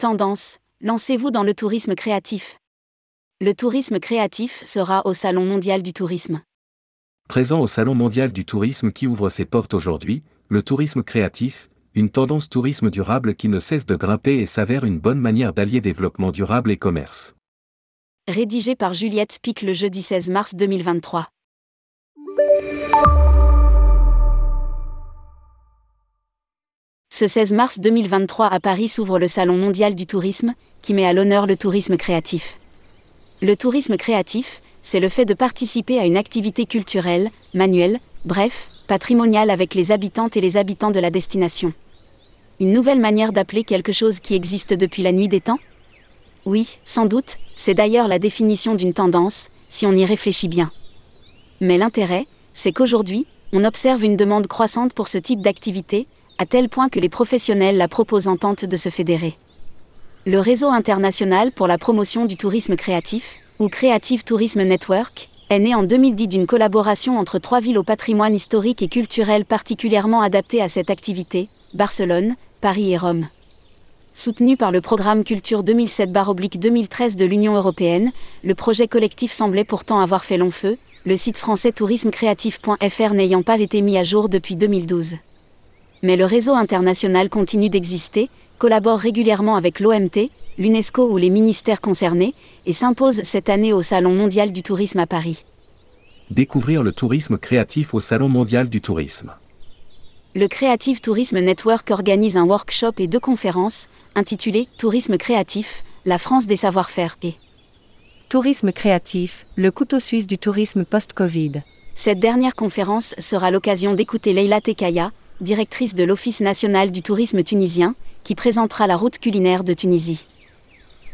Tendance, lancez-vous dans le tourisme créatif. Le tourisme créatif sera au Salon mondial du tourisme. Présent au Salon mondial du tourisme qui ouvre ses portes aujourd'hui, le tourisme créatif, une tendance tourisme durable qui ne cesse de grimper et s'avère une bonne manière d'allier développement durable et commerce. Rédigé par Juliette Spic le jeudi 16 mars 2023. Ce 16 mars 2023 à Paris s'ouvre le Salon mondial du tourisme, qui met à l'honneur le tourisme créatif. Le tourisme créatif, c'est le fait de participer à une activité culturelle, manuelle, bref, patrimoniale avec les habitantes et les habitants de la destination. Une nouvelle manière d'appeler quelque chose qui existe depuis la nuit des temps? Oui, sans doute, c'est d'ailleurs la définition d'une tendance, si on y réfléchit bien. Mais l'intérêt, c'est qu'aujourd'hui, on observe une demande croissante pour ce type d'activité, à tel point que les professionnels la proposent en tentent de se fédérer. Le réseau international pour la promotion du tourisme créatif, ou Creative Tourism Network, est né en 2010 d'une collaboration entre trois villes au patrimoine historique et culturel particulièrement adapté à cette activité, Barcelone, Paris et Rome. Soutenu par le programme Culture 2007-2013 de l'Union européenne, le projet collectif semblait pourtant avoir fait long feu, le site français tourismecreatif.fr n'ayant pas été mis à jour depuis 2012 mais le réseau international continue d'exister, collabore régulièrement avec l'OMT, l'UNESCO ou les ministères concernés, et s'impose cette année au Salon mondial du tourisme à Paris. Découvrir le tourisme créatif au Salon mondial du tourisme. Le Creative Tourism Network organise un workshop et deux conférences, intitulées Tourisme créatif, la France des savoir-faire et Tourisme créatif, le couteau suisse du tourisme post-Covid. Cette dernière conférence sera l'occasion d'écouter Leila Tekaya, directrice de l'Office national du tourisme tunisien, qui présentera la route culinaire de Tunisie.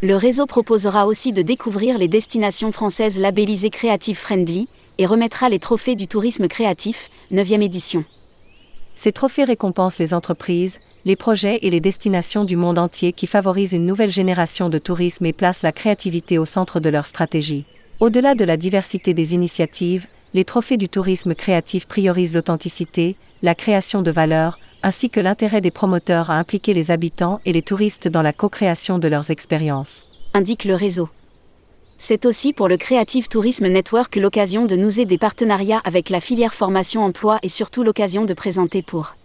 Le réseau proposera aussi de découvrir les destinations françaises labellisées Creative Friendly et remettra les trophées du tourisme créatif, 9e édition. Ces trophées récompensent les entreprises, les projets et les destinations du monde entier qui favorisent une nouvelle génération de tourisme et placent la créativité au centre de leur stratégie. Au-delà de la diversité des initiatives, les trophées du tourisme créatif priorisent l'authenticité, la création de valeur, ainsi que l'intérêt des promoteurs à impliquer les habitants et les touristes dans la co-création de leurs expériences. Indique le réseau. C'est aussi pour le Creative Tourism Network l'occasion de nouer des partenariats avec la filière formation-emploi et surtout l'occasion de présenter pour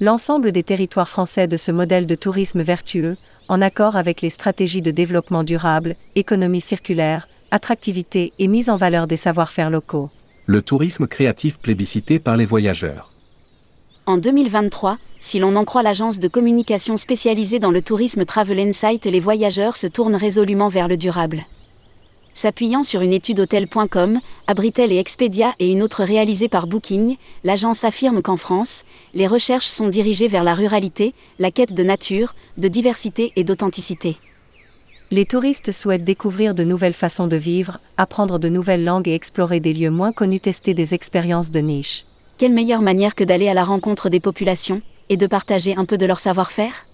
l'ensemble des territoires français de ce modèle de tourisme vertueux, en accord avec les stratégies de développement durable, économie circulaire, attractivité et mise en valeur des savoir-faire locaux. Le tourisme créatif plébiscité par les voyageurs. En 2023, si l'on en croit l'agence de communication spécialisée dans le tourisme Travel Insight, les voyageurs se tournent résolument vers le durable. S'appuyant sur une étude hôtel.com, Abritel et Expedia et une autre réalisée par Booking, l'agence affirme qu'en France, les recherches sont dirigées vers la ruralité, la quête de nature, de diversité et d'authenticité. Les touristes souhaitent découvrir de nouvelles façons de vivre, apprendre de nouvelles langues et explorer des lieux moins connus, tester des expériences de niche quelle meilleure manière que d'aller à la rencontre des populations et de partager un peu de leur savoir-faire?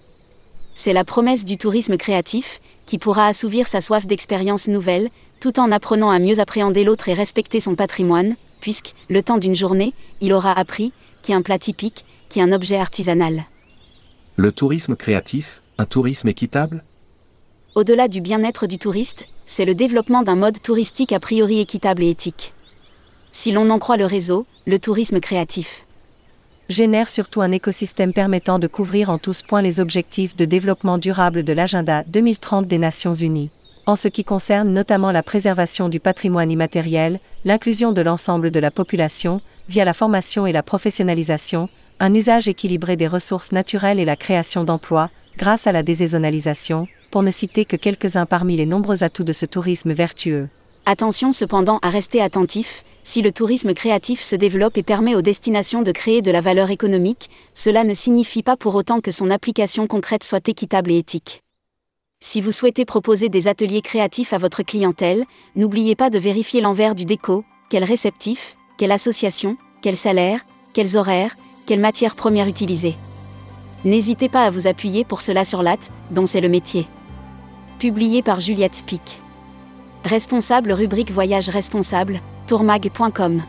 C'est la promesse du tourisme créatif, qui pourra assouvir sa soif d'expériences nouvelles, tout en apprenant à mieux appréhender l'autre et respecter son patrimoine, puisque, le temps d'une journée, il aura appris, qui un plat typique, qui un objet artisanal. Le tourisme créatif, un tourisme équitable Au-delà du bien-être du touriste, c'est le développement d'un mode touristique a priori équitable et éthique si l'on en croit le réseau, le tourisme créatif génère surtout un écosystème permettant de couvrir en tous points les objectifs de développement durable de l'agenda 2030 des Nations Unies. En ce qui concerne notamment la préservation du patrimoine immatériel, l'inclusion de l'ensemble de la population, via la formation et la professionnalisation, un usage équilibré des ressources naturelles et la création d'emplois, grâce à la désaisonnalisation, pour ne citer que quelques-uns parmi les nombreux atouts de ce tourisme vertueux. Attention cependant à rester attentif, si le tourisme créatif se développe et permet aux destinations de créer de la valeur économique, cela ne signifie pas pour autant que son application concrète soit équitable et éthique. Si vous souhaitez proposer des ateliers créatifs à votre clientèle, n'oubliez pas de vérifier l'envers du déco, quel réceptif, quelle association, quel salaire, quels horaires, quelle matière première utiliser. N'hésitez pas à vous appuyer pour cela sur l'AT, dont c'est le métier. Publié par Juliette Spic. Responsable rubrique Voyage responsable, tourmag.com